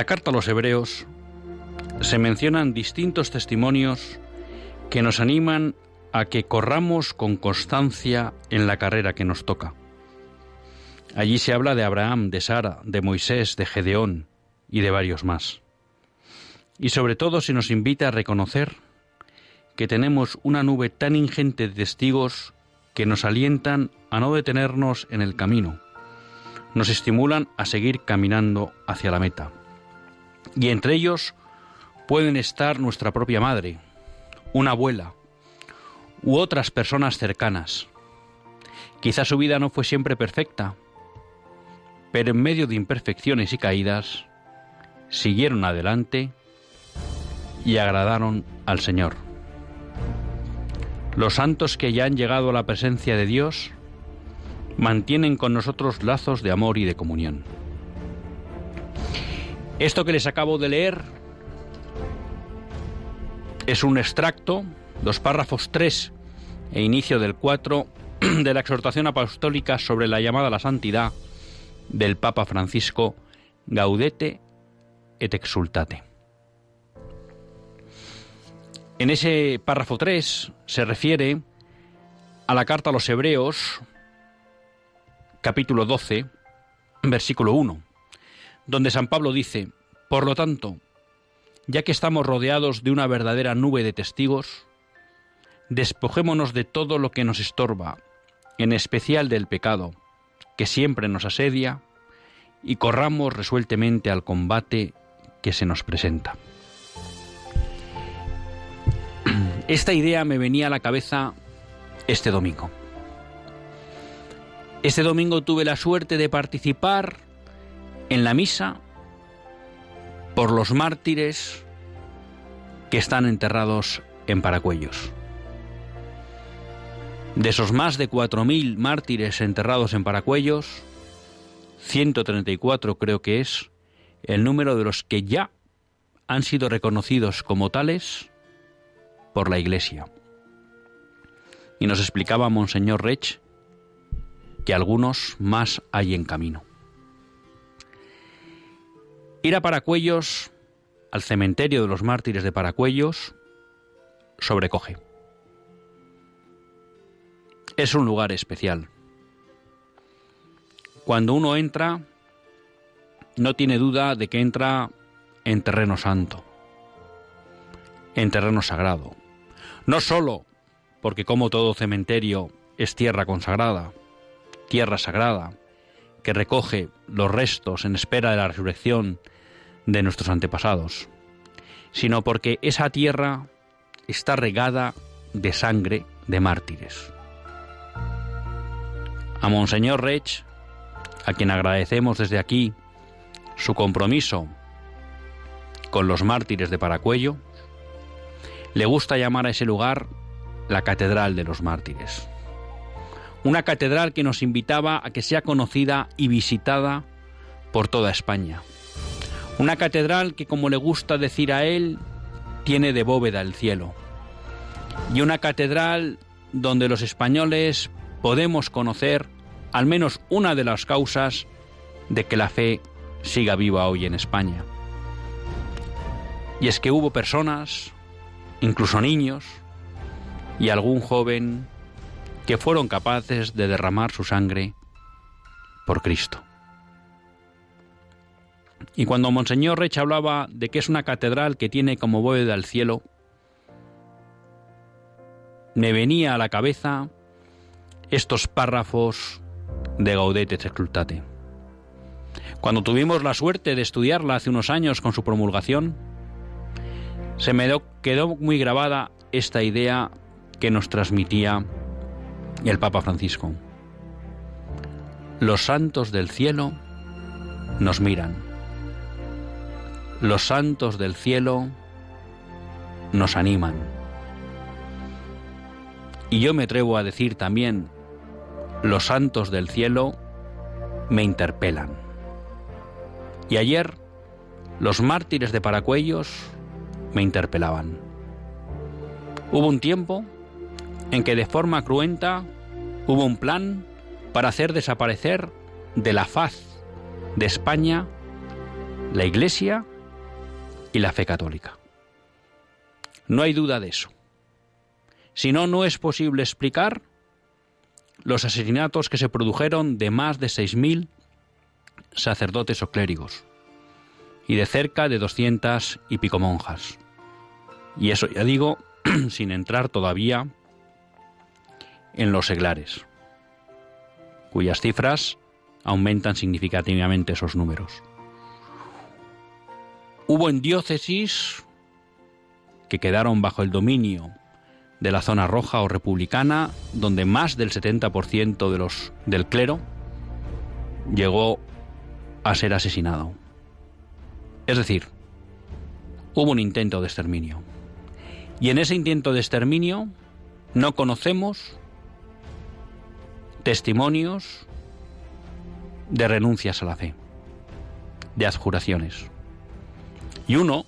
La carta a los hebreos se mencionan distintos testimonios que nos animan a que corramos con constancia en la carrera que nos toca. Allí se habla de Abraham, de Sara, de Moisés, de Gedeón y de varios más. Y sobre todo se nos invita a reconocer que tenemos una nube tan ingente de testigos que nos alientan a no detenernos en el camino, nos estimulan a seguir caminando hacia la meta. Y entre ellos pueden estar nuestra propia madre, una abuela u otras personas cercanas. Quizá su vida no fue siempre perfecta, pero en medio de imperfecciones y caídas, siguieron adelante y agradaron al Señor. Los santos que ya han llegado a la presencia de Dios mantienen con nosotros lazos de amor y de comunión. Esto que les acabo de leer es un extracto, los párrafos 3 e inicio del 4 de la exhortación apostólica sobre la llamada a la santidad del Papa Francisco Gaudete et exultate. En ese párrafo 3 se refiere a la carta a los Hebreos, capítulo 12, versículo 1 donde San Pablo dice, Por lo tanto, ya que estamos rodeados de una verdadera nube de testigos, despojémonos de todo lo que nos estorba, en especial del pecado, que siempre nos asedia, y corramos resueltamente al combate que se nos presenta. Esta idea me venía a la cabeza este domingo. Este domingo tuve la suerte de participar en la misa por los mártires que están enterrados en Paracuellos. De esos más de 4.000 mártires enterrados en Paracuellos, 134 creo que es el número de los que ya han sido reconocidos como tales por la Iglesia. Y nos explicaba Monseñor Rech que algunos más hay en camino. Ir a Paracuellos, al cementerio de los mártires de Paracuellos, sobrecoge. Es un lugar especial. Cuando uno entra, no tiene duda de que entra en terreno santo, en terreno sagrado. No solo porque como todo cementerio es tierra consagrada, tierra sagrada, que recoge los restos en espera de la resurrección de nuestros antepasados, sino porque esa tierra está regada de sangre de mártires. A Monseñor Rech, a quien agradecemos desde aquí su compromiso con los mártires de Paracuello, le gusta llamar a ese lugar la Catedral de los Mártires una catedral que nos invitaba a que sea conocida y visitada por toda España. Una catedral que, como le gusta decir a él, tiene de bóveda el cielo. Y una catedral donde los españoles podemos conocer al menos una de las causas de que la fe siga viva hoy en España. Y es que hubo personas, incluso niños, y algún joven que fueron capaces de derramar su sangre por Cristo. Y cuando Monseñor Rech hablaba de que es una catedral que tiene como bóveda el cielo, me venía a la cabeza estos párrafos de Gaudete et Exultate. Cuando tuvimos la suerte de estudiarla hace unos años con su promulgación, se me quedó muy grabada esta idea que nos transmitía el Papa Francisco. Los santos del cielo nos miran. Los santos del cielo nos animan. Y yo me atrevo a decir también, los santos del cielo me interpelan. Y ayer los mártires de Paracuellos me interpelaban. Hubo un tiempo en que de forma cruenta hubo un plan para hacer desaparecer de la faz de España la Iglesia y la fe católica. No hay duda de eso. Si no, no es posible explicar los asesinatos que se produjeron de más de 6.000 sacerdotes o clérigos y de cerca de 200 y pico monjas. Y eso ya digo, sin entrar todavía en los seglares, cuyas cifras aumentan significativamente esos números. Hubo en diócesis que quedaron bajo el dominio de la zona roja o republicana, donde más del 70% de los, del clero llegó a ser asesinado. Es decir, hubo un intento de exterminio. Y en ese intento de exterminio no conocemos testimonios de renuncias a la fe, de adjuraciones. Y uno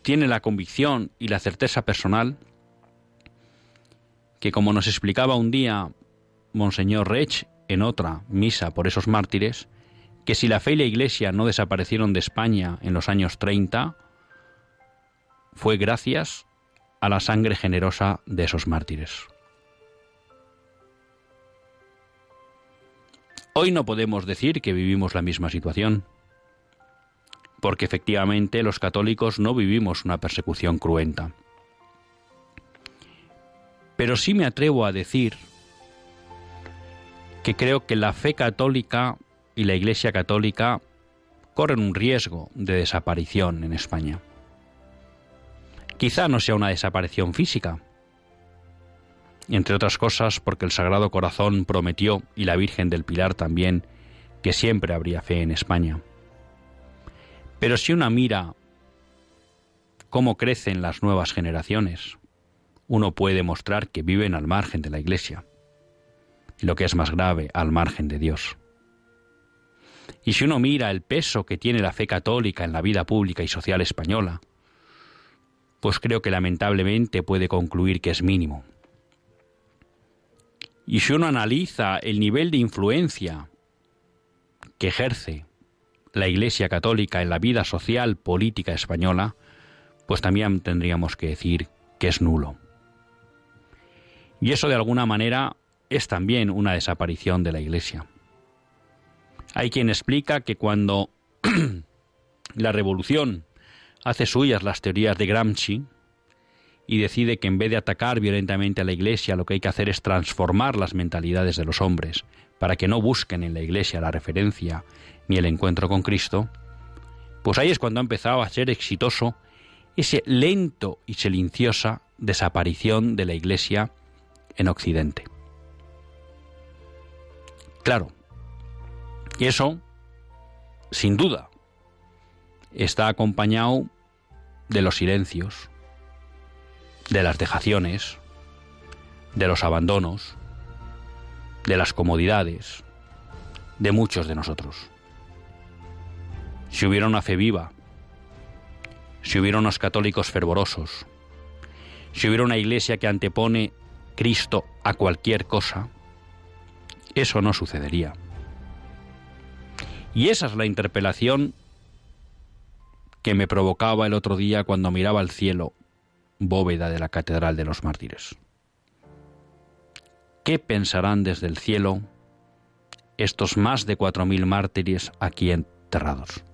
tiene la convicción y la certeza personal que como nos explicaba un día Monseñor Rech en otra misa por esos mártires, que si la fe y la Iglesia no desaparecieron de España en los años 30, fue gracias a la sangre generosa de esos mártires. Hoy no podemos decir que vivimos la misma situación, porque efectivamente los católicos no vivimos una persecución cruenta. Pero sí me atrevo a decir que creo que la fe católica y la Iglesia católica corren un riesgo de desaparición en España. Quizá no sea una desaparición física, entre otras cosas porque el Sagrado Corazón prometió, y la Virgen del Pilar también, que siempre habría fe en España. Pero si una mira cómo crecen las nuevas generaciones, uno puede mostrar que viven al margen de la Iglesia, y lo que es más grave, al margen de Dios. Y si uno mira el peso que tiene la fe católica en la vida pública y social española, pues creo que lamentablemente puede concluir que es mínimo. Y si uno analiza el nivel de influencia que ejerce la Iglesia Católica en la vida social política española, pues también tendríamos que decir que es nulo. Y eso de alguna manera es también una desaparición de la Iglesia. Hay quien explica que cuando la revolución hace suyas las teorías de Gramsci, y decide que en vez de atacar violentamente a la Iglesia, lo que hay que hacer es transformar las mentalidades de los hombres para que no busquen en la Iglesia la referencia ni el encuentro con Cristo, pues ahí es cuando ha empezado a ser exitoso ese lento y silenciosa desaparición de la Iglesia en Occidente. Claro, y eso, sin duda, está acompañado de los silencios, de las dejaciones, de los abandonos, de las comodidades, de muchos de nosotros. Si hubiera una fe viva, si hubiera unos católicos fervorosos, si hubiera una iglesia que antepone Cristo a cualquier cosa, Eso no sucedería. Y esa es la interpelación que me provocaba el otro día cuando miraba al cielo, bóveda de la Catedral de los Mártires. ¿Qué pensarán desde el cielo estos más de cuatro mil mártires aquí enterrados?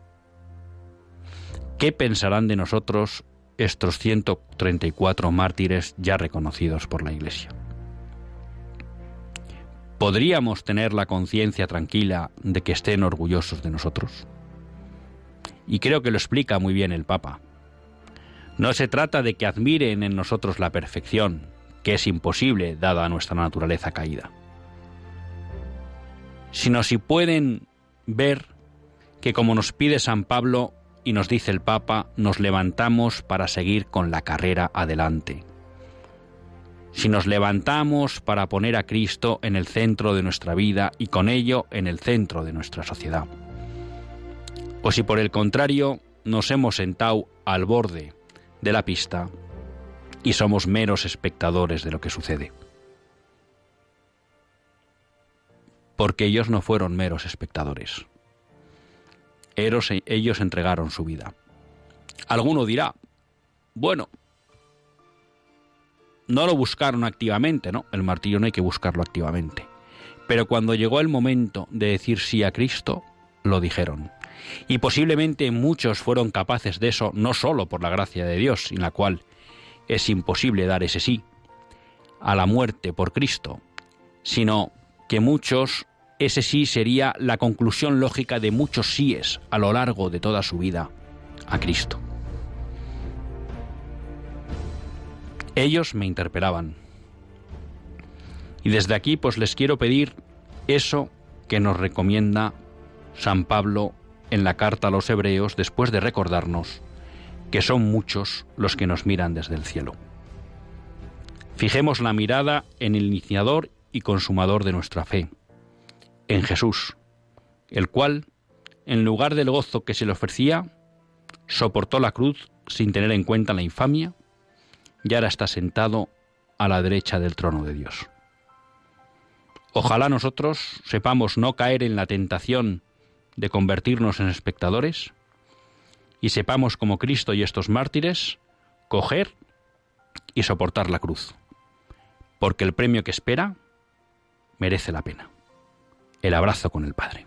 ¿Qué pensarán de nosotros estos 134 mártires ya reconocidos por la Iglesia? ¿Podríamos tener la conciencia tranquila de que estén orgullosos de nosotros? Y creo que lo explica muy bien el Papa. No se trata de que admiren en nosotros la perfección, que es imposible dada nuestra naturaleza caída, sino si pueden ver que como nos pide San Pablo y nos dice el Papa, nos levantamos para seguir con la carrera adelante. Si nos levantamos para poner a Cristo en el centro de nuestra vida y con ello en el centro de nuestra sociedad. O si por el contrario nos hemos sentado al borde de la pista y somos meros espectadores de lo que sucede. Porque ellos no fueron meros espectadores. Ellos entregaron su vida. Alguno dirá, bueno, no lo buscaron activamente, ¿no? El martillo no hay que buscarlo activamente. Pero cuando llegó el momento de decir sí a Cristo, lo dijeron. Y posiblemente muchos fueron capaces de eso no solo por la gracia de Dios, sin la cual es imposible dar ese sí a la muerte por Cristo, sino que muchos ese sí sería la conclusión lógica de muchos síes a lo largo de toda su vida a Cristo. Ellos me interpelaban. Y desde aquí pues les quiero pedir eso que nos recomienda San Pablo en la carta a los hebreos después de recordarnos que son muchos los que nos miran desde el cielo. Fijemos la mirada en el iniciador y consumador de nuestra fe, en Jesús, el cual, en lugar del gozo que se le ofrecía, soportó la cruz sin tener en cuenta la infamia y ahora está sentado a la derecha del trono de Dios. Ojalá nosotros sepamos no caer en la tentación de convertirnos en espectadores y sepamos como Cristo y estos mártires coger y soportar la cruz, porque el premio que espera merece la pena, el abrazo con el Padre.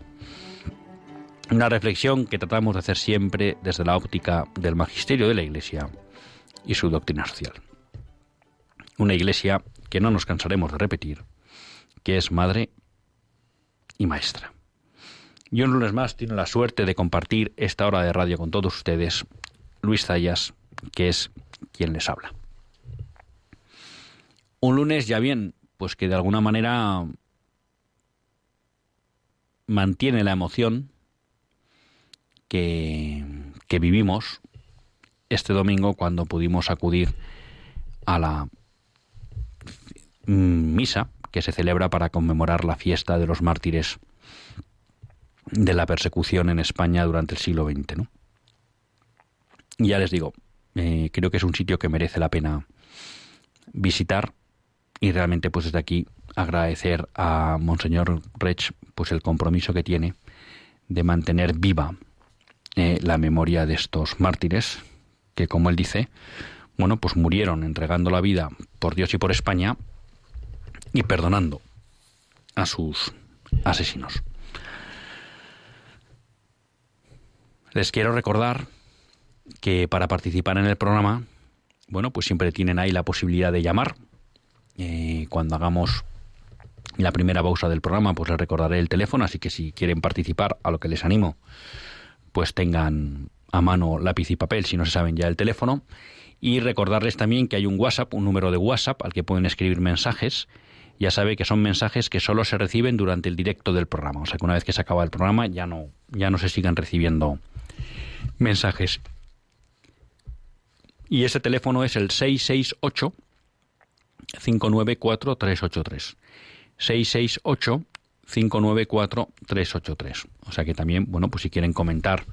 una reflexión que tratamos de hacer siempre desde la óptica del magisterio de la Iglesia y su doctrina social. Una Iglesia que no nos cansaremos de repetir, que es madre y maestra. Y un lunes más tiene la suerte de compartir esta hora de radio con todos ustedes, Luis Zayas, que es quien les habla. Un lunes ya bien, pues que de alguna manera mantiene la emoción que, vivimos este domingo cuando pudimos acudir a la misa que se celebra para conmemorar la fiesta de los mártires de la persecución en España durante el siglo XX. ¿no? Ya les digo, eh, creo que es un sitio que merece la pena visitar y realmente pues desde aquí agradecer a Monseñor Rech pues el compromiso que tiene de mantener viva eh, la memoria de estos mártires que como él dice bueno pues murieron entregando la vida por Dios y por España y perdonando a sus asesinos. Les quiero recordar que para participar en el programa, bueno, pues siempre tienen ahí la posibilidad de llamar. Eh, cuando hagamos la primera pausa del programa, pues les recordaré el teléfono, así que si quieren participar, a lo que les animo, pues tengan a mano lápiz y papel si no se saben ya el teléfono. Y recordarles también que hay un WhatsApp, un número de WhatsApp al que pueden escribir mensajes ya sabe que son mensajes que solo se reciben durante el directo del programa. O sea que una vez que se acaba el programa ya no, ya no se sigan recibiendo mensajes. Y ese teléfono es el 668 594 383. 668 594 383. O sea que también, bueno, pues si quieren comentar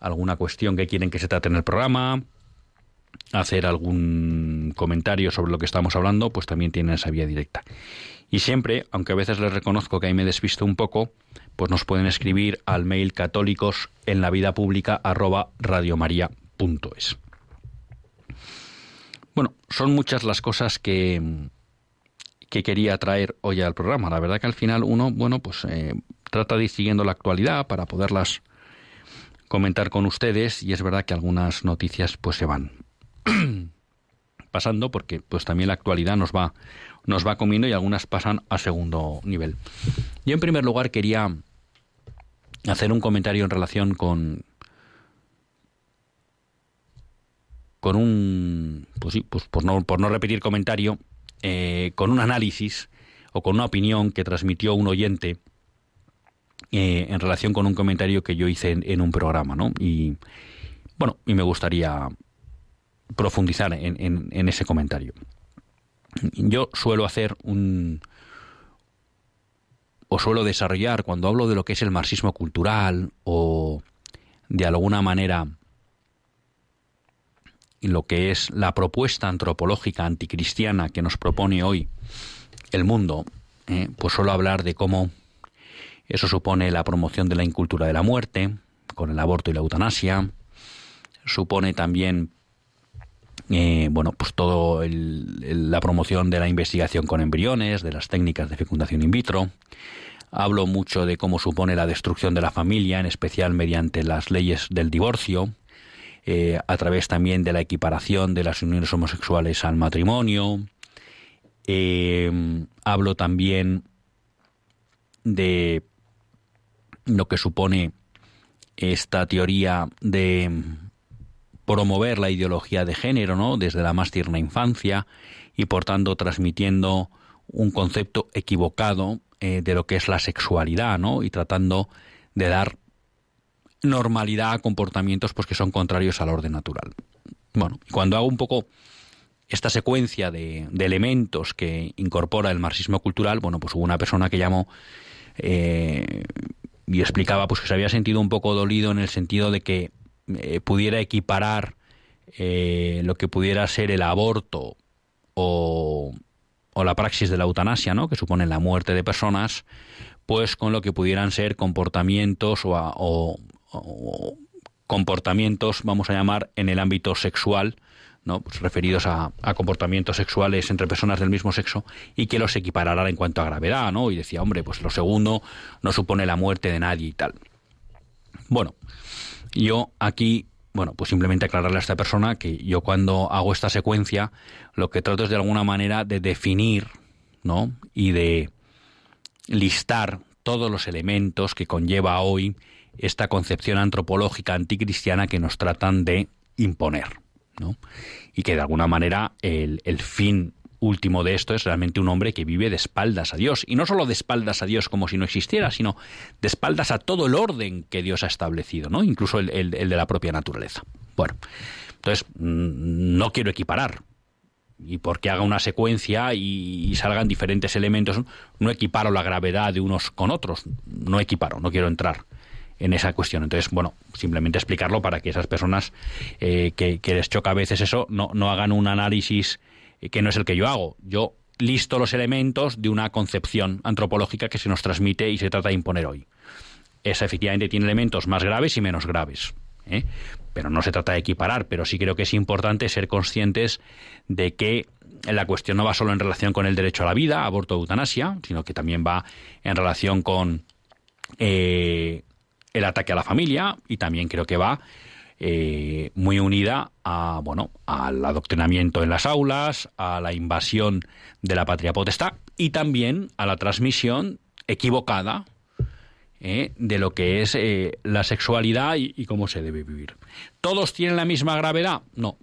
alguna cuestión que quieren que se trate en el programa, hacer algún comentario sobre lo que estamos hablando, pues también tienen esa vía directa. Y siempre, aunque a veces les reconozco que ahí me despisto un poco, pues nos pueden escribir al mail católicos en la vida pública arroba radiomaria.es. Bueno, son muchas las cosas que, que quería traer hoy al programa. La verdad que al final uno, bueno, pues eh, trata de ir siguiendo la actualidad para poderlas comentar con ustedes y es verdad que algunas noticias pues se van pasando porque pues también la actualidad nos va nos va comiendo y algunas pasan a segundo nivel. Yo en primer lugar quería hacer un comentario en relación con con un pues sí, pues por no, por no repetir comentario eh, con un análisis o con una opinión que transmitió un oyente eh, en relación con un comentario que yo hice en, un programa, ¿no? Y bueno, y me gustaría profundizar en ese comentario. Yo suelo hacer un o suelo desarrollar cuando hablo de lo que es el marxismo cultural o de alguna manera lo que es la propuesta antropológica anticristiana que nos propone hoy el mundo, eh, pues suelo hablar de cómo eso supone la promoción de la incultura de la muerte, con el aborto y la eutanasia, supone también eh, bueno, pues todo la promoción de la investigación con embriones, de las técnicas de fecundación in vitro. Hablo mucho de cómo supone la destrucción de la familia, en especial mediante las leyes del divorcio, eh, a través también de la equiparación de las uniones homosexuales al matrimonio. Eh, hablo también de lo que supone esta teoría de promover la ideología de género, ¿no? Desde la más tierna infancia y por tanto transmitiendo un concepto equivocado eh, de lo que es la sexualidad, ¿no? Y tratando de dar normalidad a comportamientos pues que son contrarios al orden natural. Bueno, cuando hago un poco esta secuencia de, elementos que incorpora el marxismo cultural, bueno, pues hubo una persona que llamó eh, y explicaba pues que se había sentido un poco dolido en el sentido de que eh, pudiera equiparar eh, lo que pudiera ser el aborto o, o, la praxis de la eutanasia, ¿no? que supone la muerte de personas, pues con lo que pudieran ser comportamientos o, comportamientos, vamos a llamar, en el ámbito sexual, ¿no? Pues referidos a, a, comportamientos sexuales entre personas del mismo sexo y que los equiparara en cuanto a gravedad, ¿no? Y decía, hombre, pues lo segundo no supone la muerte de nadie y tal. Bueno, yo aquí, bueno, pues simplemente aclararle a esta persona que yo cuando hago esta secuencia, lo que trato es de alguna manera de definir, ¿no? Y de listar todos los elementos que conlleva hoy esta concepción antropológica anticristiana que nos tratan de imponer, ¿no? Y que de alguna manera el, el fin último de esto es realmente un hombre que vive de espaldas a Dios. Y no solo de espaldas a Dios como si no existiera, sino de espaldas a todo el orden que Dios ha establecido, ¿no? Incluso el, de la propia naturaleza. Bueno, entonces mm, no quiero equiparar. Y porque haga una secuencia y, salgan diferentes elementos, no equiparo la gravedad de unos con otros. No equiparo, no quiero entrar en esa cuestión. Entonces, bueno, simplemente explicarlo para que esas personas eh, que, les choca a veces eso no, no hagan un análisis que no es el que yo hago. Yo listo los elementos de una concepción antropológica que se nos transmite y se trata de imponer hoy. Esa efectivamente tiene elementos más graves y menos graves. ¿eh? Pero no se trata de equiparar, pero sí creo que es importante ser conscientes de que la cuestión no va solo en relación con el derecho a la vida, aborto eutanasia, sino que también va en relación con eh, el ataque a la familia y también creo que va eh, muy unida a bueno al adoctrinamiento en las aulas, a la invasión de la patria potestad y también a la transmisión equivocada eh, de lo que es eh, la sexualidad y, cómo se debe vivir. ¿Todos tienen la misma gravedad? No.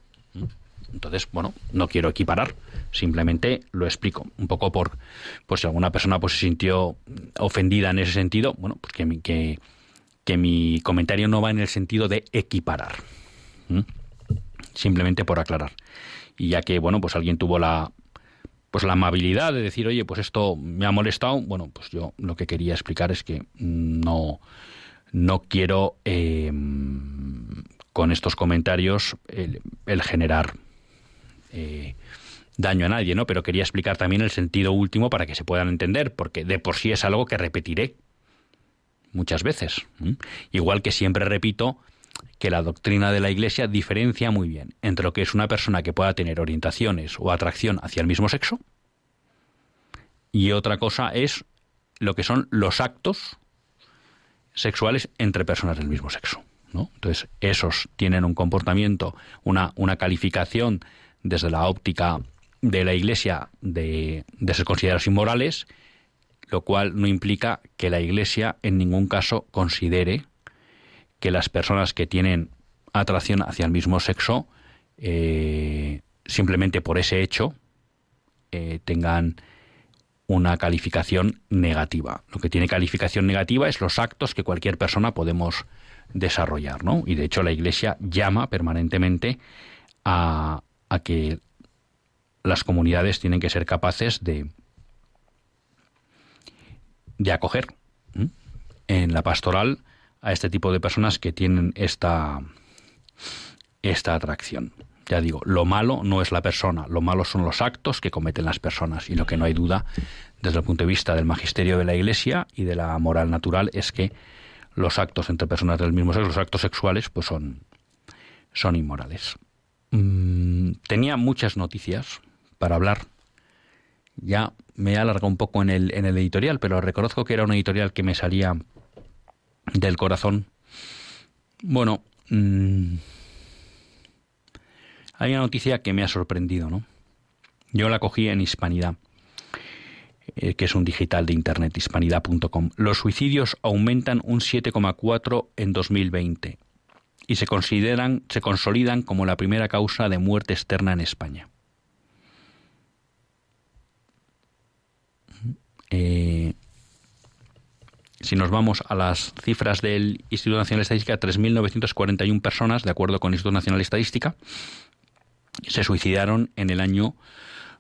Entonces, bueno, no quiero equiparar, simplemente lo explico. Un poco por, pues si alguna persona pues, se sintió ofendida en ese sentido, bueno, pues que, que, que mi comentario no va en el sentido de equiparar. Simplemente por aclarar. Y ya que, bueno, pues alguien tuvo la pues la amabilidad de decir, oye, pues esto me ha molestado, bueno, pues yo lo que quería explicar es que no, no quiero em, con estos comentarios el, generar eh, daño a nadie, ¿no? Pero quería explicar también el sentido último para que se puedan entender, porque de por sí es algo que repetiré muchas veces. Igual que siempre repito que la doctrina de la Iglesia diferencia muy bien entre lo que es una persona que pueda tener orientaciones o atracción hacia el mismo sexo y otra cosa es lo que son los actos sexuales entre personas del mismo sexo. ¿no? Entonces, esos tienen un comportamiento, una, una calificación desde la óptica de la Iglesia de, de ser considerados inmorales lo cual no implica que la Iglesia en ningún caso considere que las personas que tienen atracción hacia el mismo sexo, eh, simplemente por ese hecho, eh, tengan una calificación negativa. Lo que tiene calificación negativa es los actos que cualquier persona podemos desarrollar, ¿no? Y de hecho la Iglesia llama permanentemente a, a que las comunidades tienen que ser capaces de, de acoger en la pastoral a este tipo de personas que tienen esta, esta atracción. Ya digo, lo malo no es la persona, lo malo son los actos que cometen las personas. Y lo que no hay duda, desde el punto de vista del magisterio de la Iglesia y de la moral natural, es que los actos entre personas del mismo sexo, los actos sexuales, pues son, son inmorales. Mm, tenía muchas noticias para hablar ya me he alargado un poco en el, en el editorial, pero reconozco que era un editorial que me salía del corazón. Bueno, mm, hay una noticia que me ha sorprendido, ¿no? Yo la cogí en Hispanidad, eh, que es un digital de internet, hispanidad.com. Los suicidios aumentan un 7,4 en 2020 y se consideran, se consolidan como la primera causa de muerte externa en España. Eh, si nos vamos a las cifras del Instituto Nacional de Estadística, 3.941 personas, de acuerdo con el Instituto Nacional Estadística, se suicidaron en el año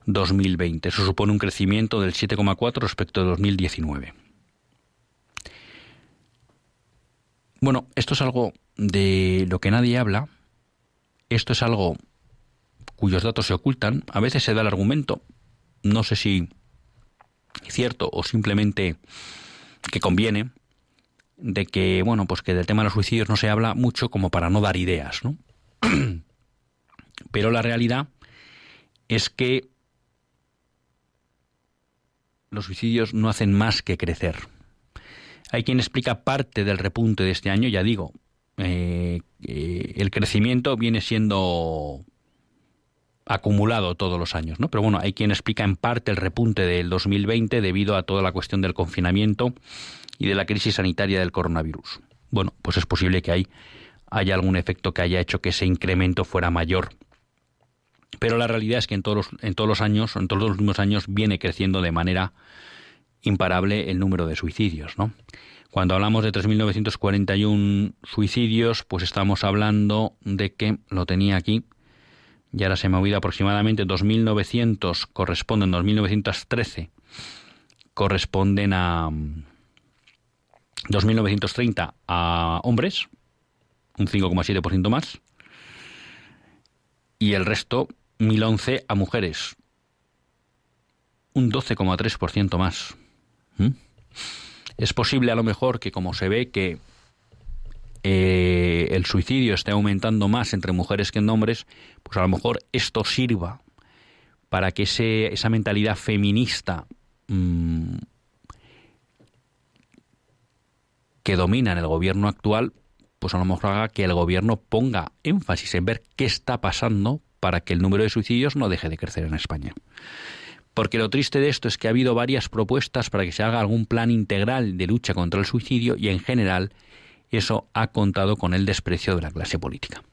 2020. Eso supone un crecimiento del 7,4 respecto de 2019. Bueno, esto es algo de lo que nadie habla. Esto es algo cuyos datos se ocultan. A veces se da el argumento, no sé si cierto o simplemente que conviene de que bueno pues que del tema de los suicidios no se habla mucho como para no dar ideas no pero la realidad es que los suicidios no hacen más que crecer. Hay quien explica parte del repunte de este año ya digo eh, el crecimiento viene siendo acumulado todos los años, ¿no? Pero bueno, hay quien explica en parte el repunte del 2020 debido a toda la cuestión del confinamiento y de la crisis sanitaria del coronavirus. Bueno, pues es posible que hay, haya algún efecto que haya hecho que ese incremento fuera mayor Pero la realidad es que en todos los, en todos los años, en todos los últimos años, viene creciendo de manera imparable el número de suicidios, ¿no? Cuando hablamos de 3.941 suicidios, pues estamos hablando de que, lo tenía aquí, y ahora se me ha oído aproximadamente 2.900 corresponden, 2.913 corresponden a 2.930 a hombres, un 5,7% más, y el resto, 1.011 a mujeres, un 12,3% más. ¿Mm? Es posible a lo mejor que como se ve que eh, el suicidio esté aumentando más entre mujeres que en hombres, pues a lo mejor esto sirva para que ese, esa mentalidad feminista mm, que domina en el gobierno actual, pues a lo mejor haga que el gobierno ponga énfasis en ver qué está pasando para que el número de suicidios no deje de crecer en España. Porque lo triste de esto es que ha habido varias propuestas para que se haga algún plan integral de lucha contra el suicidio y en general eso ha contado con el desprecio de la clase política.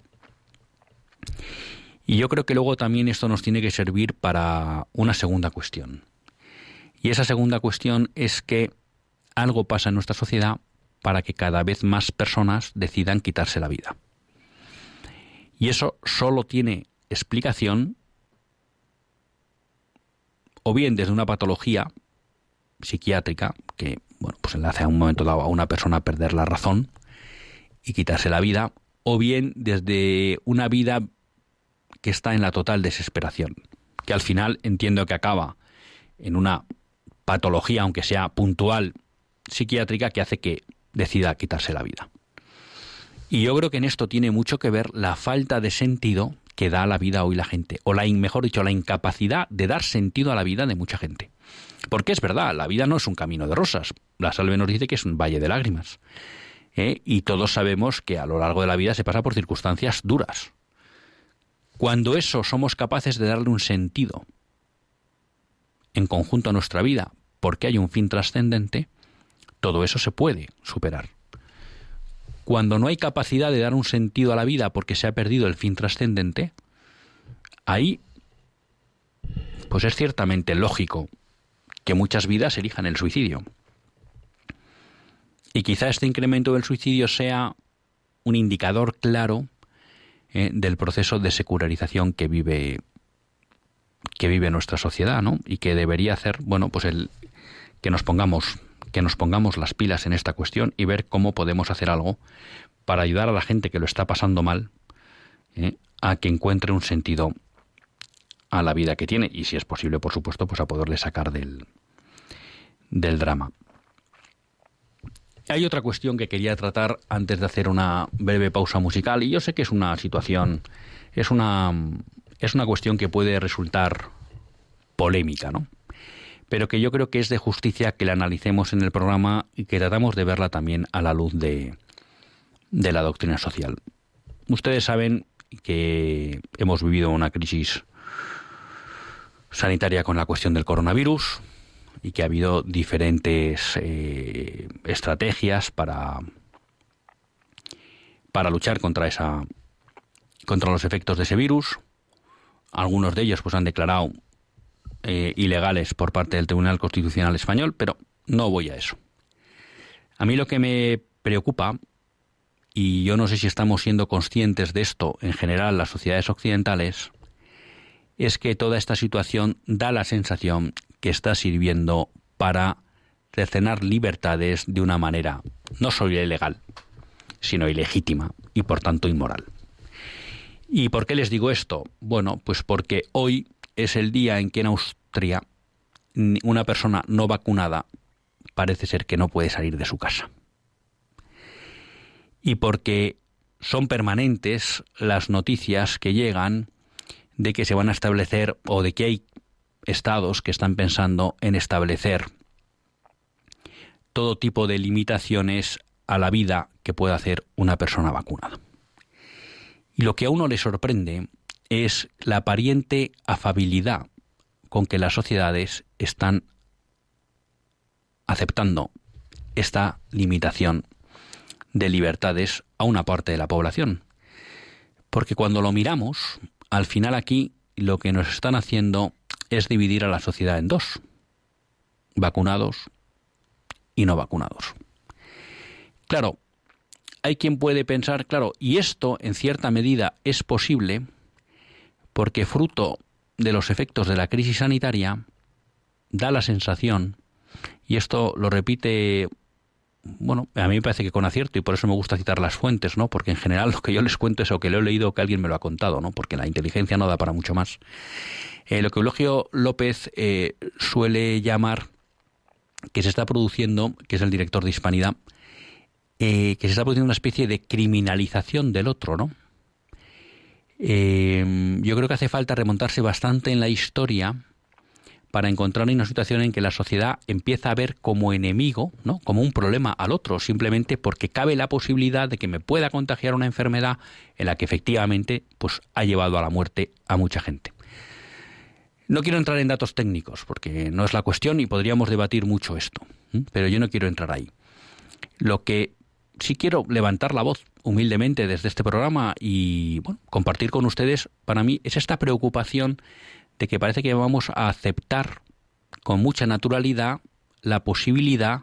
Y yo creo que luego también esto nos tiene que servir para una segunda cuestión. Y esa segunda cuestión es que algo pasa en nuestra sociedad para que cada vez más personas decidan quitarse la vida. Y eso solo tiene explicación o bien desde una patología psiquiátrica que bueno, pues le hace a un momento dado a una persona perder la razón y quitarse la vida, o bien desde una vida que está en la total desesperación, que al final entiendo que acaba en una patología, aunque sea puntual, psiquiátrica, que hace que decida quitarse la vida. Y yo creo que en esto tiene mucho que ver la falta de sentido que da a la vida hoy la gente, o la, mejor dicho, la incapacidad de dar sentido a la vida de mucha gente. Porque es verdad, la vida no es un camino de rosas. La salve nos dice que es un valle de lágrimas. ¿Eh? y todos sabemos que a lo largo de la vida se pasa por circunstancias duras. Cuando eso somos capaces de darle un sentido en conjunto a nuestra vida, porque hay un fin trascendente, todo eso se puede superar. Cuando no hay capacidad de dar un sentido a la vida porque se ha perdido el fin trascendente, ahí pues es ciertamente lógico que muchas vidas elijan el suicidio. Y quizá este incremento del suicidio sea un indicador claro eh, del proceso de secularización que vive que vive nuestra sociedad, ¿no? Y que debería hacer, bueno, pues el que nos pongamos que nos pongamos las pilas en esta cuestión y ver cómo podemos hacer algo para ayudar a la gente que lo está pasando mal eh, a que encuentre un sentido a la vida que tiene y si es posible, por supuesto, pues a poderle sacar del del drama. Hay otra cuestión que quería tratar antes de hacer una breve pausa musical y yo sé que es una situación, es una, es una cuestión que puede resultar polémica, ¿no? Pero que yo creo que es de justicia que la analicemos en el programa y que tratamos de verla también a la luz de, de la doctrina social. Ustedes saben que hemos vivido una crisis sanitaria con la cuestión del coronavirus, y que ha habido diferentes eh, estrategias para para luchar contra esa contra los efectos de ese virus. Algunos de ellos pues han declarado eh, ilegales por parte del Tribunal Constitucional español, pero no voy a eso. A mí lo que me preocupa y yo no sé si estamos siendo conscientes de esto en general las sociedades occidentales, es que toda esta situación da la sensación que está sirviendo para cercenar libertades de una manera no solo ilegal, sino ilegítima y por tanto inmoral. ¿Y por qué les digo esto? Bueno, pues porque hoy es el día en que en Austria una persona no vacunada parece ser que no puede salir de su casa. Y porque son permanentes las noticias que llegan de que se van a establecer o de que hay estados que están pensando en establecer todo tipo de limitaciones a la vida que puede hacer una persona vacunada. Y lo que a uno le sorprende es la aparente afabilidad con que las sociedades están aceptando esta limitación de libertades a una parte de la población. Porque cuando lo miramos, al final aquí lo que nos están haciendo es dividir a la sociedad en dos, vacunados y no vacunados. Claro, hay quien puede pensar, claro, y esto en cierta medida es posible porque fruto de los efectos de la crisis sanitaria da la sensación, y esto lo repite bueno, a mí me parece que con acierto y por eso me gusta citar las fuentes, ¿no? Porque en general lo que yo les cuento es lo que lo he leído o que alguien me lo ha contado, ¿no? Porque la inteligencia no da para mucho más. Eh, lo que Eulogio López eh, suele llamar que se está produciendo, que es el director de Hispanidad, eh, que se está produciendo una especie de criminalización del otro, ¿no? yo creo que hace falta remontarse bastante en la historia para encontrar una situación en que la sociedad empieza a ver como enemigo, ¿no? como un problema al otro, simplemente porque cabe la posibilidad de que me pueda contagiar una enfermedad en la que efectivamente pues, ha llevado a la muerte a mucha gente. No quiero entrar en datos técnicos, porque no es la cuestión y podríamos debatir mucho esto, pero yo no quiero entrar ahí. Lo que sí quiero levantar la voz humildemente desde este programa y compartir con ustedes, para mí, es esta preocupación de que parece que vamos a aceptar con mucha naturalidad la posibilidad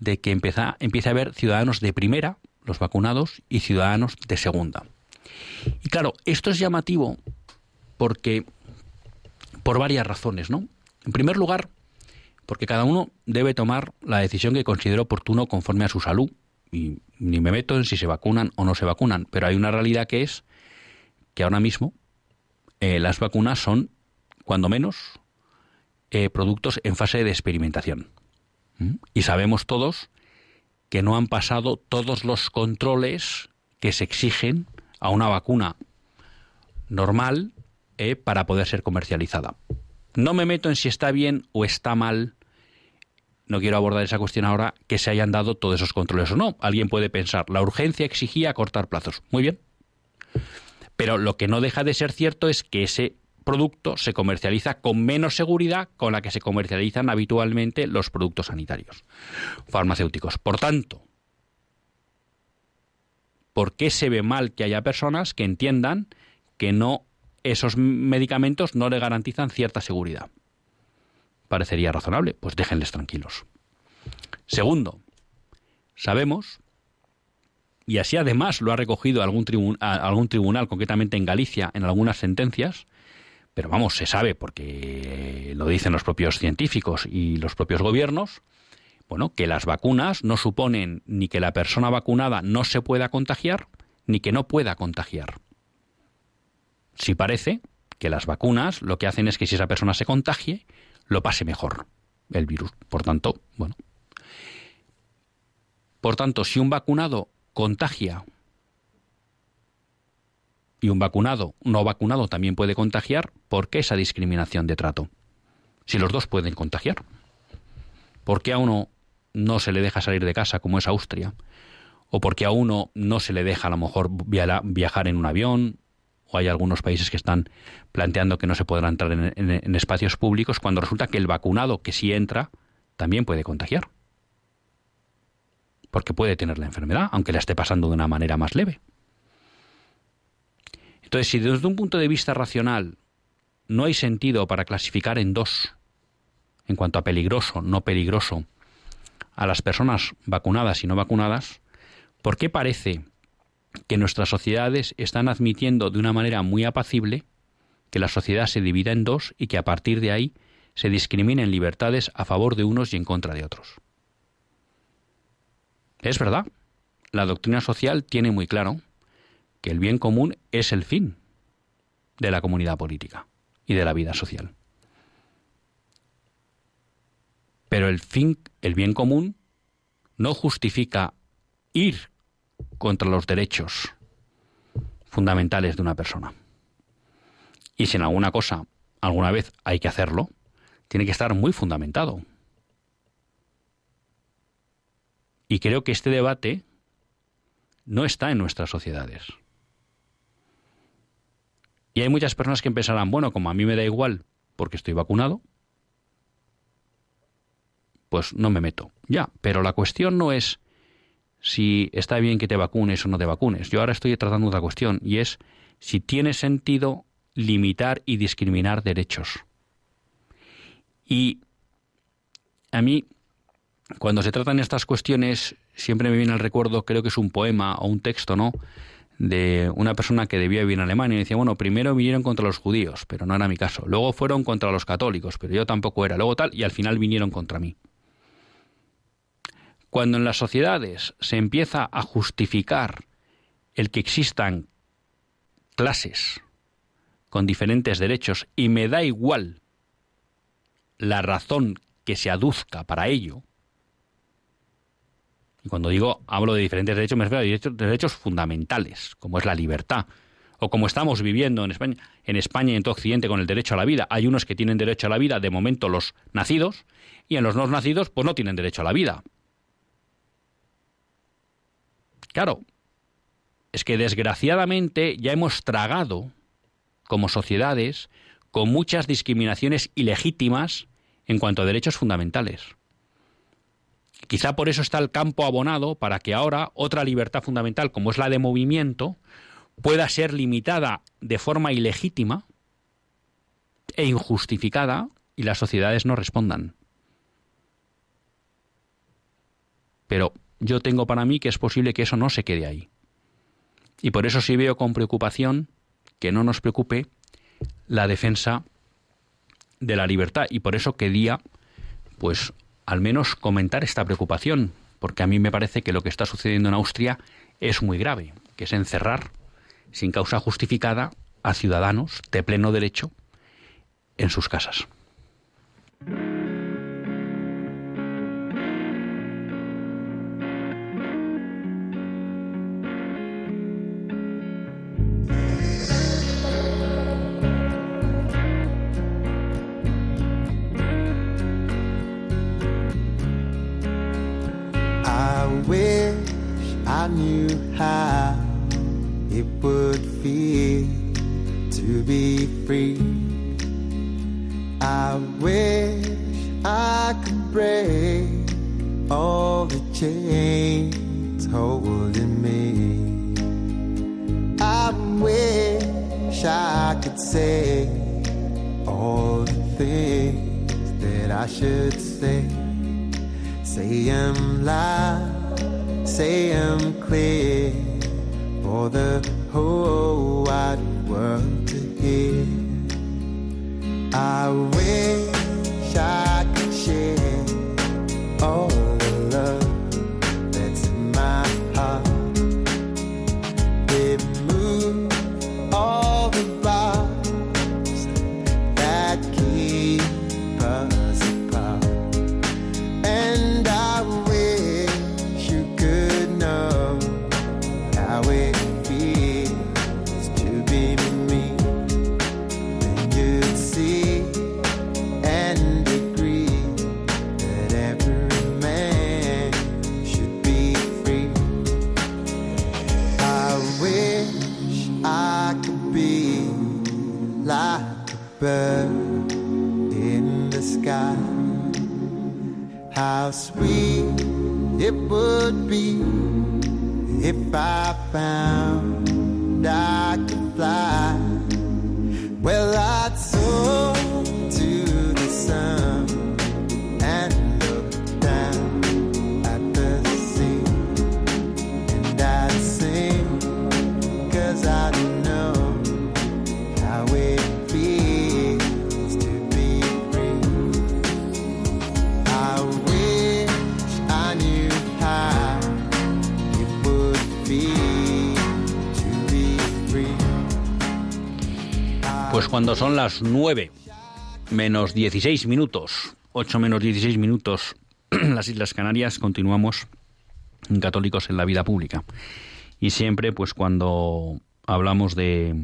de que empiece a haber ciudadanos de primera, los vacunados, y ciudadanos de segunda. Y claro, esto es llamativo porque por varias razones, ¿no? En primer lugar, porque cada uno debe tomar la decisión que considere oportuno conforme a su salud. Y ni me meto en si se vacunan o no se vacunan, pero hay una realidad que es que ahora mismo eh, las vacunas son cuando menos, eh, productos en fase de experimentación. ¿Mm? Y sabemos todos que no han pasado todos los controles que se exigen a una vacuna normal eh, para poder ser comercializada. No me meto en si está bien o está mal, no quiero abordar esa cuestión ahora, que se hayan dado todos esos controles o no. Alguien puede pensar, la urgencia exigía cortar plazos. Muy bien. Pero lo que no deja de ser cierto es que ese producto se comercializa con menos seguridad con la que se comercializan habitualmente los productos sanitarios farmacéuticos. Por tanto, ¿por qué se ve mal que haya personas que entiendan que no esos medicamentos no le garantizan cierta seguridad? Parecería razonable, pues déjenles tranquilos. Segundo, sabemos y así además lo ha recogido algún, algún tribunal, concretamente en Galicia, en algunas sentencias, pero vamos, se sabe porque lo dicen los propios científicos y los propios gobiernos, bueno, que las vacunas no suponen ni que la persona vacunada no se pueda contagiar, ni que no pueda contagiar. Si parece que las vacunas lo que hacen es que si esa persona se contagie, lo pase mejor el virus. Por tanto, bueno. Por tanto, si un vacunado contagia y un vacunado no vacunado también puede contagiar, ¿por qué esa discriminación de trato? Si los dos pueden contagiar. ¿Por qué a uno no se le deja salir de casa como es Austria? ¿O por qué a uno no se le deja a lo mejor viajar en un avión? ¿O hay algunos países que están planteando que no se podrá entrar en, en espacios públicos cuando resulta que el vacunado que sí entra también puede contagiar? Porque puede tener la enfermedad, aunque la esté pasando de una manera más leve. Entonces, si desde un punto de vista racional no hay sentido para clasificar en dos, en cuanto a peligroso, no peligroso, a las personas vacunadas y no vacunadas, ¿por qué parece que nuestras sociedades están admitiendo de una manera muy apacible que la sociedad se divida en dos y que a partir de ahí se discriminen libertades a favor de unos y en contra de otros? Es verdad, la doctrina social tiene muy claro que el bien común es el fin de la comunidad política y de la vida social. Pero el fin, el bien común, no justifica ir contra los derechos fundamentales de una persona. Y si en alguna cosa alguna vez hay que hacerlo, tiene que estar muy fundamentado. Y creo que este debate no está en nuestras sociedades. Y hay muchas personas que pensarán, bueno, como a mí me da igual porque estoy vacunado, pues no me meto. Ya, pero la cuestión no es si está bien que te vacunes o no te vacunes. Yo ahora estoy tratando otra cuestión y es si tiene sentido limitar y discriminar derechos. Y a mí, cuando se tratan estas cuestiones, siempre me viene al recuerdo, creo que es un poema o un texto, ¿no? de una persona que debía vivir en Alemania y decía, bueno, primero vinieron contra los judíos, pero no era mi caso. Luego fueron contra los católicos, pero yo tampoco era. Luego tal, y al final vinieron contra mí. Cuando en las sociedades se empieza a justificar el que existan clases con diferentes derechos y me da igual la razón que se aduzca para ello, y cuando digo, hablo de diferentes derechos, me refiero a derechos, fundamentales, como es la libertad, o como estamos viviendo en España, en España y en todo Occidente con el derecho a la vida. Hay unos que tienen derecho a la vida, de momento los nacidos, y en los no nacidos, pues no tienen derecho a la vida. Claro, es que desgraciadamente ya hemos tragado, como sociedades, con muchas discriminaciones ilegítimas en cuanto a derechos fundamentales. Quizá por eso está el campo abonado para que ahora otra libertad fundamental, como es la de movimiento, pueda ser limitada de forma ilegítima e injustificada y las sociedades no respondan. Pero yo tengo para mí que es posible que eso no se quede ahí. Y por eso sí veo con preocupación que no nos preocupe la defensa de la libertad y por eso quería pues al menos comentar esta preocupación, porque a mí me parece que lo que está sucediendo en Austria es muy grave, que es encerrar sin causa justificada a ciudadanos de pleno derecho en sus casas. free. I wish I could break all the chains holding me. I wish I could say all the things that I should say. Say I'm loud, say I'm clear for the whole I bird in the sky. How sweet it would be if I found I could fly. Cuando son las 9 menos 16 minutos, 8 menos 16 minutos, las Islas Canarias, continuamos Católicos en la Vida Pública. Y siempre, pues cuando hablamos de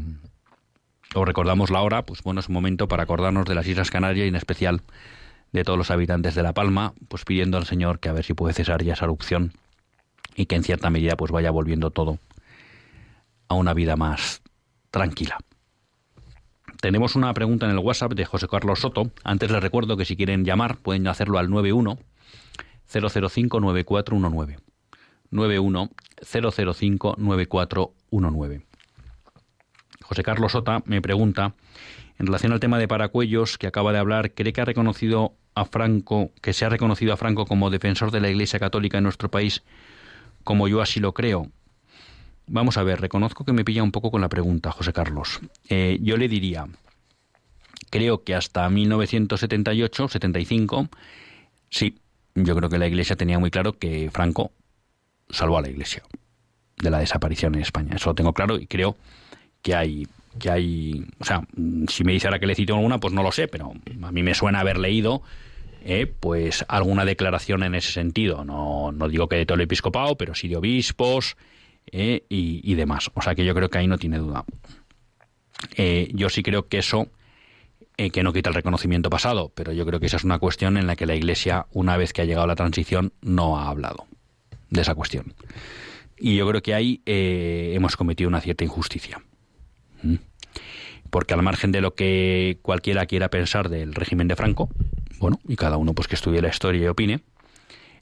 o recordamos la hora, pues bueno, es un momento para acordarnos de las Islas Canarias y en especial de todos los habitantes de La Palma, pues pidiendo al Señor que a ver si puede cesar ya esa erupción y que en cierta medida pues vaya volviendo todo a una vida más tranquila. Tenemos una pregunta en el WhatsApp de José Carlos Soto. Antes les recuerdo que si quieren llamar pueden hacerlo al 91 005 9419. 91 005 9419. José Carlos Sota me pregunta, en relación al tema de Paracuellos que acaba de hablar, ¿cree que ha reconocido a Franco, que se ha reconocido a Franco como defensor de la Iglesia Católica en nuestro país, como yo así lo creo? Vamos a ver, reconozco que me pilla un poco con la pregunta, José Carlos. Eh, yo le diría, creo que hasta 1978, 75, sí, yo creo que la Iglesia tenía muy claro que Franco salvó a la Iglesia de la desaparición en España. Eso lo tengo claro y creo que hay que hay, o sea, si me dice ahora que le cito alguna, pues no lo sé, pero a mí me suena haber leído eh, pues alguna declaración en ese sentido. No, no digo que de todo el episcopado, pero sí de obispos eh, y, demás. O sea que yo creo que ahí no tiene duda. Eh, yo sí creo que eso, que no quita el reconocimiento pasado, pero yo creo que esa es una cuestión en la que la Iglesia, una vez que ha llegado la transición, no ha hablado de esa cuestión. Y yo creo que ahí eh, hemos cometido una cierta injusticia. ¿Mm? Porque al margen de lo que cualquiera quiera pensar del régimen de Franco, bueno, y cada uno pues que estudie la historia y opine,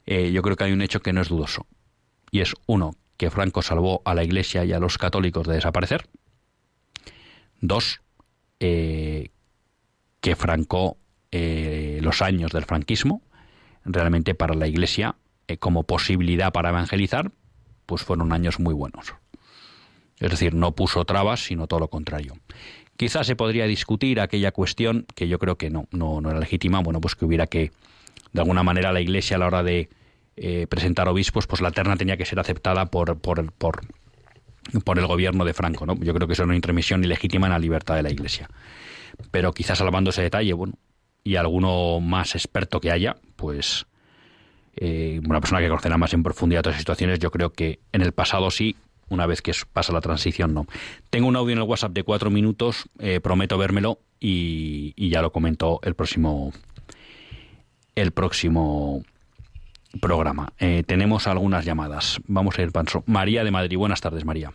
eh, yo creo que hay un hecho que no es dudoso. Y es uno, que Franco salvó a la Iglesia y a los católicos de desaparecer. Dos, eh, que Franco, los años del franquismo, realmente para la Iglesia, como posibilidad para evangelizar, pues fueron años muy buenos. Es decir, no puso trabas, sino todo lo contrario. Quizás se podría discutir aquella cuestión que yo creo que no, no, era legítima, bueno, pues que hubiera que, de alguna manera, la Iglesia a la hora de eh, presentar obispos, pues la terna tenía que ser aceptada por, por, por, por el gobierno de Franco, ¿no? Yo creo que eso es una intromisión ilegítima en la libertad de la Iglesia. Pero quizás salvando ese detalle, bueno, y alguno más experto que haya, pues eh, una persona que conocerá más en profundidad todas situaciones, yo creo que en el pasado sí, una vez que pasa la transición no. Tengo un audio en el WhatsApp de cuatro minutos, eh, prometo vérmelo y, ya lo comento el próximo, el próximo programa. Eh, tenemos algunas llamadas. Vamos a ir paso. María de Madrid. Buenas tardes, María.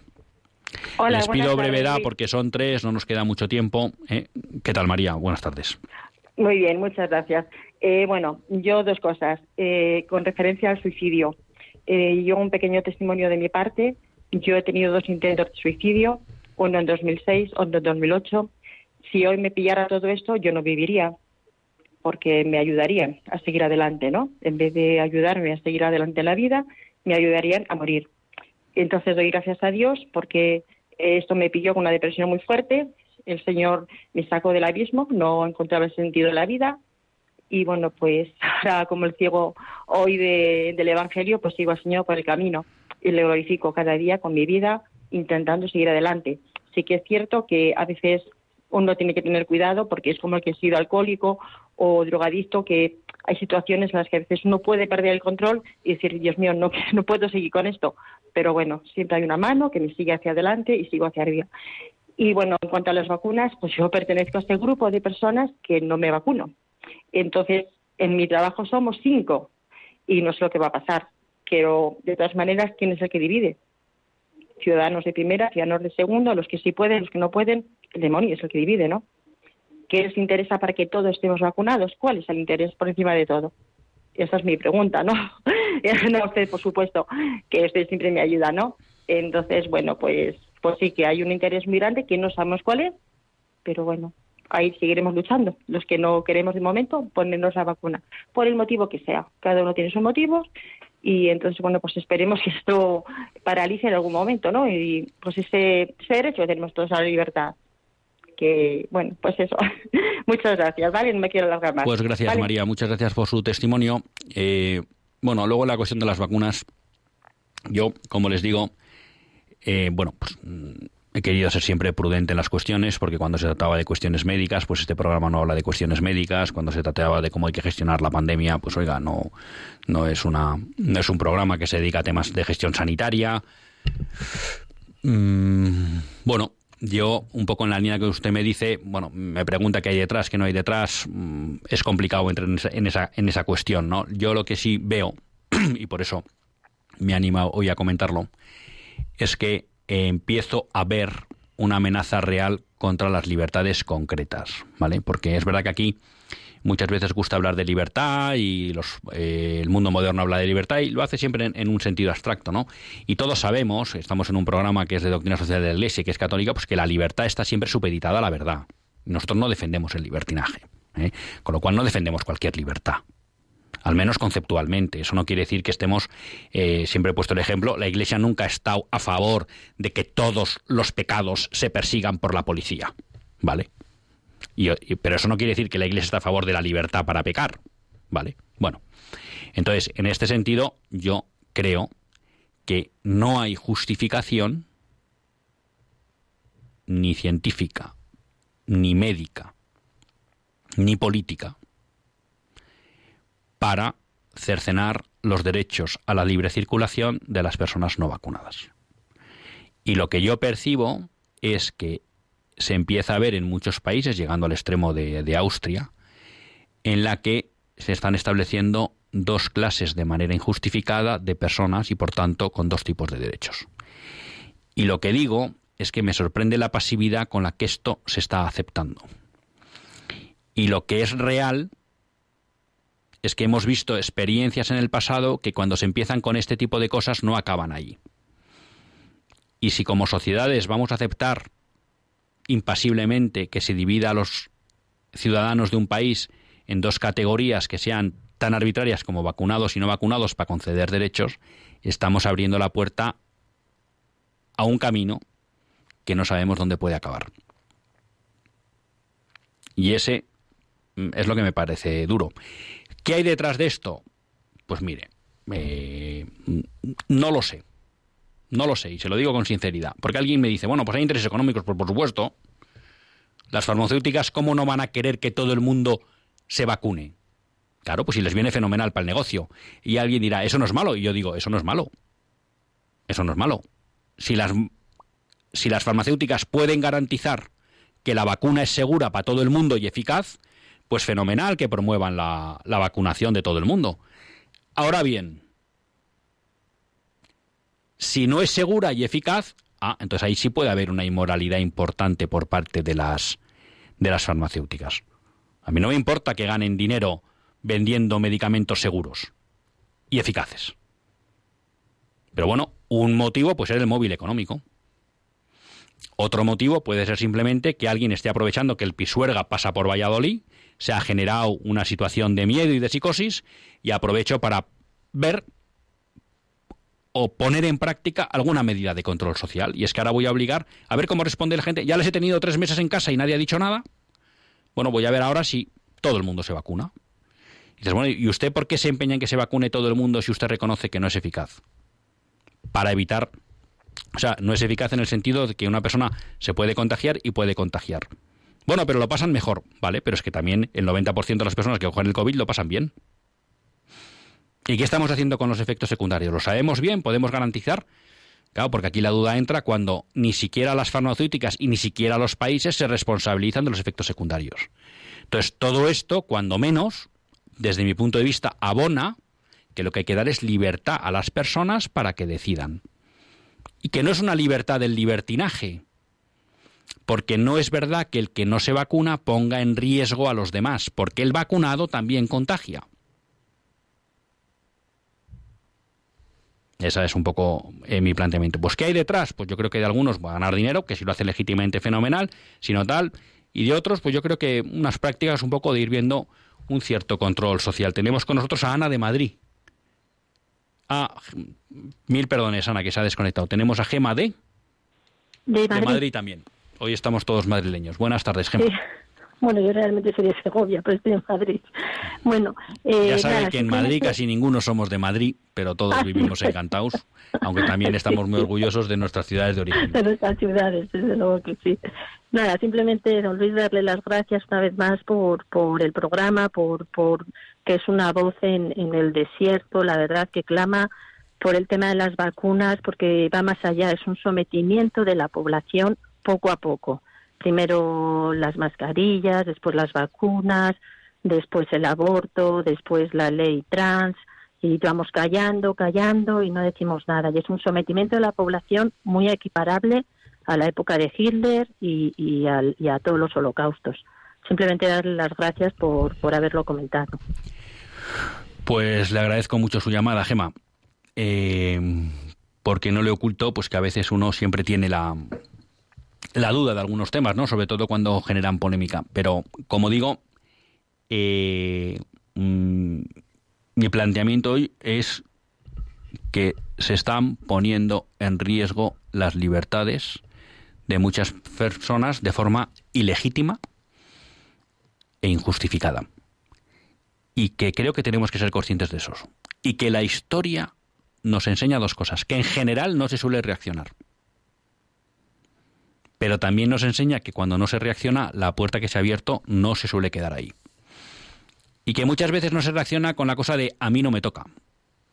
Hola, Les pido brevedad porque son tres, no nos queda mucho tiempo. ¿Qué tal, María? Buenas tardes. Muy bien, muchas gracias. Eh, bueno, yo dos cosas. Eh, con referencia al suicidio, eh, yo un pequeño testimonio de mi parte. Yo he tenido dos intentos de suicidio, uno en 2006, otro en 2008. Si hoy me pillara todo esto, yo no viviría, porque me ayudarían a seguir adelante, ¿no? En vez de ayudarme a seguir adelante en la vida, me ayudarían a morir. Entonces doy gracias a Dios porque esto me pilló con una depresión muy fuerte. El Señor me sacó del abismo, no encontraba el sentido de la vida, y bueno, pues ahora como el ciego hoy del Evangelio, pues sigo al Señor por el camino y le glorifico cada día con mi vida intentando seguir adelante. Sí que es cierto que a veces uno tiene que tener cuidado porque es como el que ha sido alcohólico o drogadicto, que hay situaciones en las que a veces uno puede perder el control y decir, Dios mío, no, no puedo seguir con esto. Pero bueno, siempre hay una mano que me sigue hacia adelante y sigo hacia arriba. Y bueno, en cuanto a las vacunas, pues yo pertenezco a este grupo de personas que no me vacuno. Entonces, en mi trabajo somos cinco y no sé lo que va a pasar. Pero, de todas maneras, ¿quién es el que divide? Ciudadanos de primera, ciudadanos de segunda, los que sí pueden, los que no pueden. El demonio es el que divide, ¿no? ¿Qué les interesa para que todos estemos vacunados? ¿Cuál es el interés por encima de todo? Esa es mi pregunta, ¿no? no usted, por supuesto, que usted siempre me ayuda, ¿no? Entonces, bueno, pues, pues sí que hay un interés muy grande que no sabemos cuál es, pero bueno, ahí seguiremos luchando. Los que no queremos de momento, ponernos la vacuna, por el motivo que sea. Cada uno tiene sus motivos y entonces, bueno, pues esperemos que esto paralice en algún momento, ¿no? Y pues ese, derecho tenemos todos a la libertad. Que, bueno, pues eso. Muchas gracias, ¿vale? No me quiero alargar más. Pues gracias, María. Muchas gracias por su testimonio. Eh, bueno, luego la cuestión de las vacunas. Yo, como les digo, eh, bueno, pues He querido ser siempre prudente en las cuestiones, porque cuando se trataba de cuestiones médicas, pues este programa no habla de cuestiones médicas. Cuando se trataba de cómo hay que gestionar la pandemia, pues oiga, no, no es una, no es un programa que se dedica a temas de gestión sanitaria. Mm, bueno, yo, un poco en la línea que usted me dice, bueno, me pregunta qué hay detrás, qué no hay detrás, mm, es complicado entrar en esa, en esa, cuestión, ¿no? Yo lo que sí veo, y por eso me anima hoy a comentarlo, es que empiezo a ver una amenaza real contra las libertades concretas, ¿vale? Porque es verdad que aquí muchas veces gusta hablar de libertad y los, eh, el mundo moderno habla de libertad y lo hace siempre en, un sentido abstracto, ¿no? Y todos sabemos, estamos en un programa que es de doctrina social de la Iglesia y que es católica, pues que la libertad está siempre supeditada a la verdad. Nosotros no defendemos el libertinaje, ¿eh? con lo cual no defendemos cualquier libertad al menos conceptualmente. Eso no quiere decir que estemos, eh, siempre he puesto el ejemplo, la Iglesia nunca ha estado a favor de que todos los pecados se persigan por la policía, ¿vale? Pero eso no quiere decir que la Iglesia está a favor de la libertad para pecar, ¿vale? Bueno, entonces, en este sentido, yo creo que no hay justificación ni científica, ni médica, ni política para cercenar los derechos a la libre circulación de las personas no vacunadas. Y lo que yo percibo es que se empieza a ver en muchos países, llegando al extremo de, Austria, en la que se están estableciendo dos clases de manera injustificada de personas y por tanto con dos tipos de derechos. Y lo que digo es que me sorprende la pasividad con la que esto se está aceptando. Y lo que es real es que hemos visto experiencias en el pasado que cuando se empiezan con este tipo de cosas no acaban ahí. Y si como sociedades vamos a aceptar impasiblemente que se divida a los ciudadanos de un país en dos categorías que sean tan arbitrarias como vacunados y no vacunados para conceder derechos, estamos abriendo la puerta a un camino que no sabemos dónde puede acabar. Y ese mm, es lo que me parece duro. ¿Qué hay detrás de esto? Pues mire, eh, no lo sé. No lo sé, y se lo digo con sinceridad. Porque alguien me dice, bueno, pues hay intereses económicos, pues por supuesto. Las farmacéuticas, ¿cómo no van a querer que todo el mundo se vacune? Claro, pues si les viene fenomenal para el negocio. Y alguien dirá, eso no es malo. Y yo digo, eso no es malo. Eso no es malo. Si las, si las farmacéuticas pueden garantizar que la vacuna es segura para todo el mundo y eficaz, pues fenomenal que promuevan la, vacunación de todo el mundo. Ahora bien, si no es segura y eficaz, ah, entonces ahí sí puede haber una inmoralidad importante por parte de las, de las farmacéuticas. A mí no me importa que ganen dinero vendiendo medicamentos seguros y eficaces. Pero bueno, un motivo puede ser el móvil económico. Otro motivo puede ser simplemente que alguien esté aprovechando que el Pisuerga pasa por Valladolid se ha generado una situación de miedo y de psicosis y aprovecho para ver o poner en práctica alguna medida de control social. Y es que ahora voy a obligar a ver cómo responde la gente. Ya les he tenido tres meses en casa y nadie ha dicho nada. Bueno, voy a ver ahora si todo el mundo se vacuna. Y dices, bueno, ¿y usted por qué se empeña en que se vacune todo el mundo si usted reconoce que no es eficaz? Para evitar, o sea, no es eficaz en el sentido de que una persona se puede contagiar y puede contagiar. Bueno, pero lo pasan mejor, ¿vale? Pero es que también el 90% de las personas que cogen el COVID lo pasan bien. ¿Y qué estamos haciendo con los efectos secundarios? ¿Lo sabemos bien? ¿Podemos garantizar? Claro, porque aquí la duda entra cuando ni siquiera las farmacéuticas y ni siquiera los países se responsabilizan de los efectos secundarios. Entonces, todo esto, cuando menos, desde mi punto de vista, abona que lo que hay que dar es libertad a las personas para que decidan. Y que no es una libertad del libertinaje, porque no es verdad que el que no se vacuna ponga en riesgo a los demás, porque el vacunado también contagia. Esa es un poco eh, mi planteamiento. Pues ¿qué hay detrás? Pues yo creo que de algunos va a ganar dinero, que si lo hace legítimamente fenomenal, sino tal, y de otros, pues yo creo que unas prácticas un poco de ir viendo un cierto control social. Tenemos con nosotros a Ana de Madrid. Ah, mil perdones, Ana, que se ha desconectado. Tenemos a Gema de... De Madrid, de Madrid también. Hoy estamos todos madrileños. Buenas tardes, Gemma. Bueno, yo realmente soy de Segovia, pero estoy en Madrid. Bueno, eh, ya sabe que en Madrid casi ninguno somos de Madrid, pero todos vivimos encantados, aunque también estamos muy orgullosos de nuestras ciudades de origen. De nuestras ciudades, desde luego que sí. Nada, simplemente, don Luis, darle las gracias una vez más por, por el programa, por, por que es una voz en, en el desierto, la verdad que clama por el tema de las vacunas, porque va más allá, es un sometimiento de la población poco a poco. Primero las mascarillas, después las vacunas, después el aborto, después la ley trans, y vamos callando, callando y no decimos nada. Y es un sometimiento de la población muy equiparable a la época de Hitler y, a todos los holocaustos. Simplemente darle las gracias por, por haberlo comentado. Pues le agradezco mucho su llamada, Gema. Eh, porque no le oculto pues que a veces uno siempre tiene la, la duda de algunos temas, ¿no? Sobre todo cuando generan polémica. Pero, como digo, eh, mm, mi planteamiento hoy es que se están poniendo en riesgo las libertades de muchas personas de forma ilegítima e injustificada. Y que creo que tenemos que ser conscientes de eso. Y que la historia nos enseña dos cosas, que en general no se suele reaccionar. Pero también nos enseña que cuando no se reacciona, la puerta que se ha abierto no se suele quedar ahí. Y que muchas veces no se reacciona con la cosa de a mí no me toca.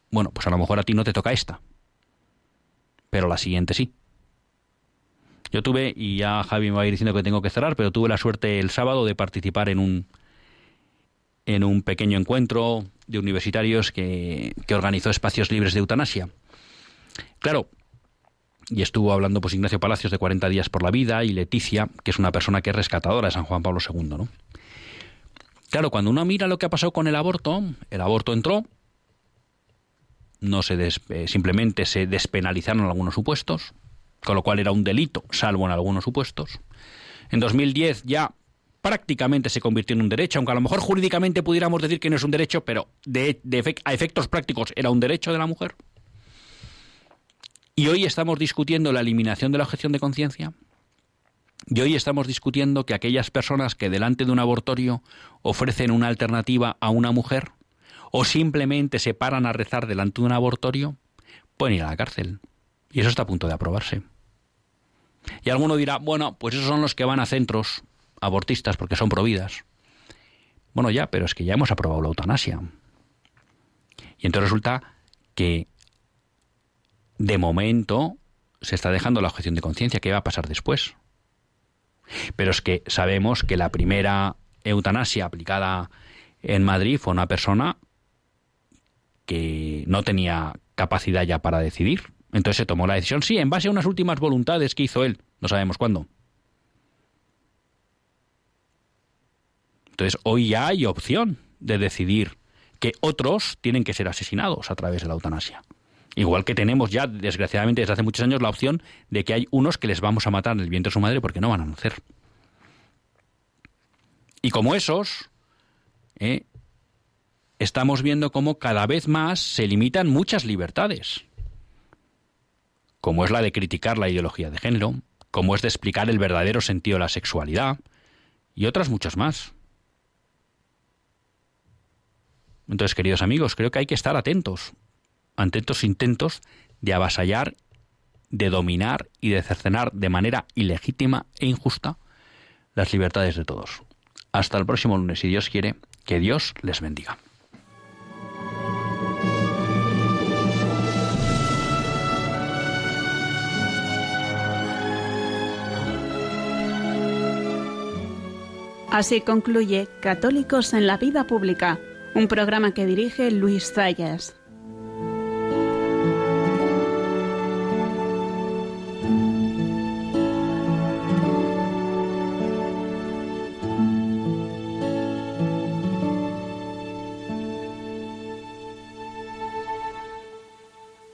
Bueno, pues a lo mejor a ti no te toca esta. Pero la siguiente sí. Yo tuve, y ya Javi me va a ir diciendo que tengo que cerrar, pero tuve la suerte el sábado de participar en un, en un pequeño encuentro de universitarios que, organizó espacios libres de eutanasia. Claro, y estuvo hablando pues Ignacio Palacios de 40 días por la vida y Leticia, que es una persona que es rescatadora de San Juan Pablo II, ¿no? Claro, cuando uno mira lo que ha pasado con el aborto, el aborto entró, no se eh, simplemente se despenalizaron algunos supuestos, con lo cual era un delito, salvo en algunos supuestos. En 2010 ya prácticamente se convirtió en un derecho, aunque a lo mejor jurídicamente pudiéramos decir que no es un derecho, pero de, a efectos prácticos era un derecho de la mujer. Y hoy estamos discutiendo la eliminación de la objeción de conciencia. Y hoy estamos discutiendo que aquellas personas que delante de un abortorio ofrecen una alternativa a una mujer o simplemente se paran a rezar delante de un abortorio, pueden ir a la cárcel. Y eso está a punto de aprobarse. Y alguno dirá, bueno, pues esos son los que van a centros abortistas porque son providas. Bueno, ya, pero es que ya hemos aprobado la eutanasia. Y entonces resulta que de momento se está dejando la objeción de conciencia. ¿Qué va a pasar después? Pero es que sabemos que la primera eutanasia aplicada en Madrid fue una persona que no tenía capacidad ya para decidir. Entonces se tomó la decisión, sí, en base a unas últimas voluntades que hizo él, no sabemos cuándo. Entonces, hoy ya hay opción de decidir que otros tienen que ser asesinados a través de la eutanasia. Igual que tenemos ya, desgraciadamente, desde hace muchos años la opción de que hay unos que les vamos a matar el vientre de su madre porque no van a nacer. Y como esos, ¿eh? estamos viendo cómo cada vez más se limitan muchas libertades, como es la de criticar la ideología de género, como es de explicar el verdadero sentido de la sexualidad, y otras muchas más. Entonces, queridos amigos, creo que hay que estar atentos ante estos intentos de avasallar, de dominar y de cercenar de manera ilegítima e injusta las libertades de todos. Hasta el próximo lunes, si Dios quiere, que Dios les bendiga. Así concluye Católicos en la Vida Pública un programa que dirige Luis Zayas.